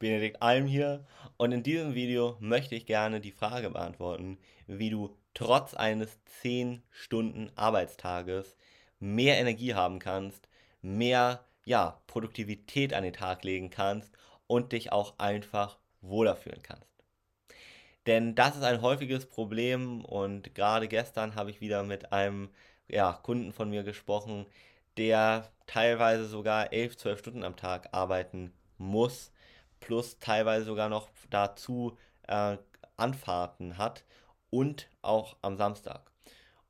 Benedikt Alm hier und in diesem Video möchte ich gerne die Frage beantworten, wie du trotz eines 10 Stunden Arbeitstages mehr Energie haben kannst, mehr ja, Produktivität an den Tag legen kannst und dich auch einfach wohler fühlen kannst. Denn das ist ein häufiges Problem und gerade gestern habe ich wieder mit einem ja, Kunden von mir gesprochen, der teilweise sogar 11, 12 Stunden am Tag arbeiten muss, plus teilweise sogar noch dazu äh, Anfahrten hat und auch am Samstag.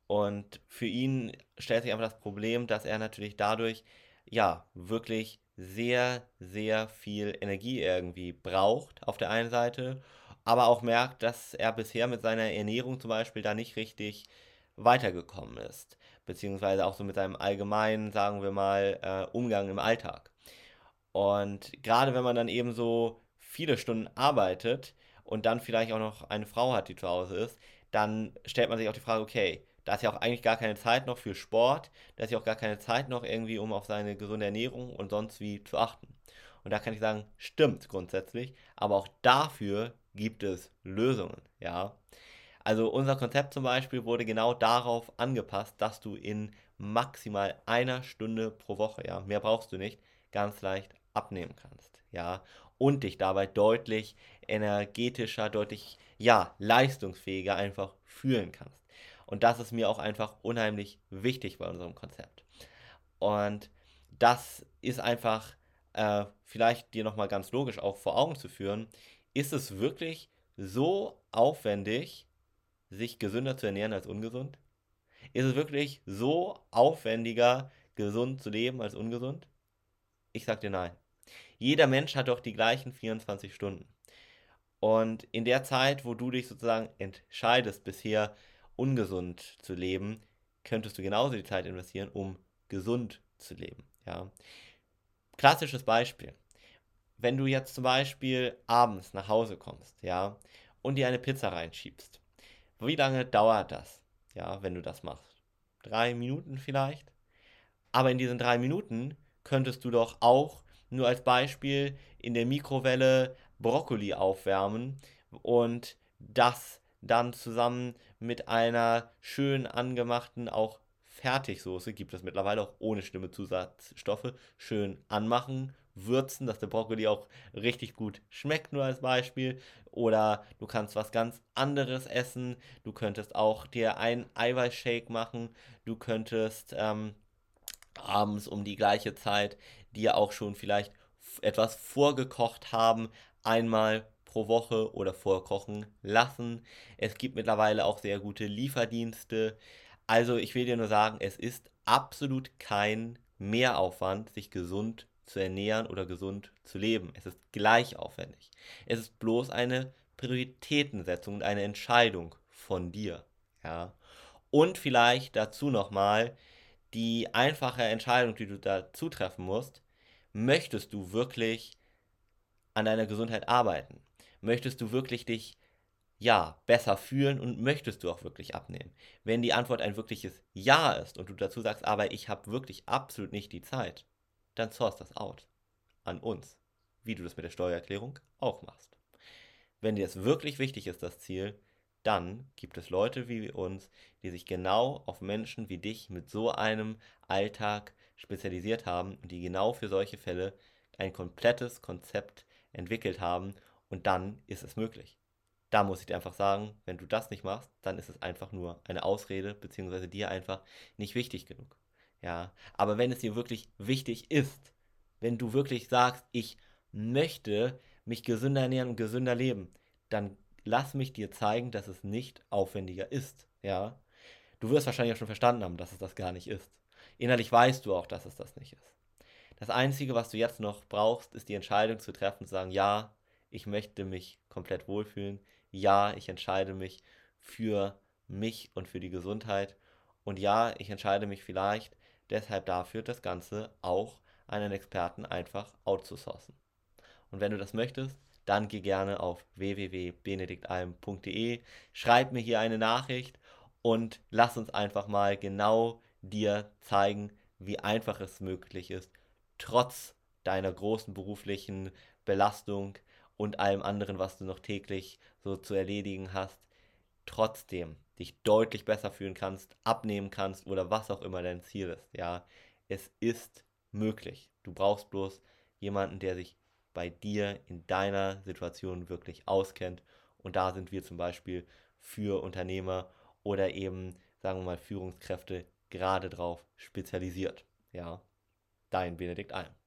Und für ihn stellt sich einfach das Problem, dass er natürlich dadurch ja wirklich sehr, sehr viel Energie irgendwie braucht auf der einen Seite, aber auch merkt, dass er bisher mit seiner Ernährung zum Beispiel da nicht richtig weitergekommen ist, beziehungsweise auch so mit seinem allgemeinen, sagen wir mal, äh, Umgang im Alltag. Und gerade wenn man dann eben so viele Stunden arbeitet und dann vielleicht auch noch eine Frau hat, die zu Hause ist, dann stellt man sich auch die Frage, okay, da ist ja auch eigentlich gar keine Zeit noch für Sport, da ist ja auch gar keine Zeit noch irgendwie, um auf seine gesunde Ernährung und sonst wie zu achten. Und da kann ich sagen, stimmt grundsätzlich, aber auch dafür gibt es Lösungen, ja. Also unser Konzept zum Beispiel wurde genau darauf angepasst, dass du in maximal einer Stunde pro Woche, ja, mehr brauchst du nicht, ganz leicht abnehmen kannst, ja, und dich dabei deutlich energetischer, deutlich, ja, leistungsfähiger einfach fühlen kannst. Und das ist mir auch einfach unheimlich wichtig bei unserem Konzept. Und das ist einfach äh, vielleicht dir nochmal ganz logisch auch vor Augen zu führen, ist es wirklich so aufwendig, sich gesünder zu ernähren als ungesund? Ist es wirklich so aufwendiger, gesund zu leben als ungesund? Ich sag dir nein. Jeder Mensch hat doch die gleichen 24 Stunden. Und in der Zeit, wo du dich sozusagen entscheidest, bisher ungesund zu leben, könntest du genauso die Zeit investieren, um gesund zu leben. Ja. Klassisches Beispiel. Wenn du jetzt zum Beispiel abends nach Hause kommst, ja, und dir eine Pizza reinschiebst, wie lange dauert das, ja, wenn du das machst? Drei Minuten vielleicht? Aber in diesen drei Minuten könntest du doch auch nur als Beispiel in der Mikrowelle Brokkoli aufwärmen und das dann zusammen mit einer schön angemachten, auch Fertigsoße, gibt es mittlerweile auch ohne schlimme Zusatzstoffe, schön anmachen, würzen, dass der Brokkoli auch richtig gut schmeckt, nur als Beispiel. Oder du kannst was ganz anderes essen. Du könntest auch dir einen Eiweißshake machen. Du könntest ähm, abends um die gleiche Zeit dir auch schon vielleicht etwas vorgekocht haben, einmal pro Woche oder vorkochen lassen. Es gibt mittlerweile auch sehr gute Lieferdienste. Also ich will dir nur sagen, es ist absolut kein Mehraufwand, sich gesund zu ernähren oder gesund zu leben. Es ist gleich aufwendig. Es ist bloß eine Prioritätensetzung und eine Entscheidung von dir. Ja. Und vielleicht dazu nochmal die einfache Entscheidung, die du dazu treffen musst. Möchtest du wirklich an deiner Gesundheit arbeiten? Möchtest du wirklich dich ja besser fühlen und möchtest du auch wirklich abnehmen? Wenn die Antwort ein wirkliches Ja ist und du dazu sagst, aber ich habe wirklich absolut nicht die Zeit, dann source das out an uns, wie du das mit der Steuererklärung auch machst. Wenn dir es wirklich wichtig ist, das Ziel, dann gibt es Leute wie uns, die sich genau auf Menschen wie dich mit so einem Alltag spezialisiert haben und die genau für solche Fälle ein komplettes Konzept entwickelt haben und dann ist es möglich. Da muss ich dir einfach sagen, wenn du das nicht machst, dann ist es einfach nur eine Ausrede, beziehungsweise dir einfach nicht wichtig genug. Ja, aber wenn es dir wirklich wichtig ist, wenn du wirklich sagst, ich möchte mich gesünder ernähren und gesünder leben, dann lass mich dir zeigen, dass es nicht aufwendiger ist. Ja, du wirst wahrscheinlich auch schon verstanden haben, dass es das gar nicht ist. Innerlich weißt du auch, dass es das nicht ist. Das Einzige, was du jetzt noch brauchst, ist die Entscheidung zu treffen, zu sagen, ja, ich möchte mich komplett wohlfühlen. Ja, ich entscheide mich für mich und für die Gesundheit. Und ja, ich entscheide mich vielleicht deshalb dafür, das Ganze auch einen Experten einfach outzusourcen. Und wenn du das möchtest, dann geh gerne auf www.benediktalm.de, schreib mir hier eine Nachricht und lass uns einfach mal genau dir zeigen, wie einfach es möglich ist, trotz deiner großen beruflichen Belastung und allem anderen, was du noch täglich so zu erledigen hast, trotzdem dich deutlich besser fühlen kannst, abnehmen kannst oder was auch immer dein Ziel ist. Ja, es ist möglich. Du brauchst bloß jemanden, der sich bei dir in deiner Situation wirklich auskennt. Und da sind wir zum Beispiel für Unternehmer oder eben, sagen wir mal, Führungskräfte gerade drauf spezialisiert. Ja, dein Benedikt Alm.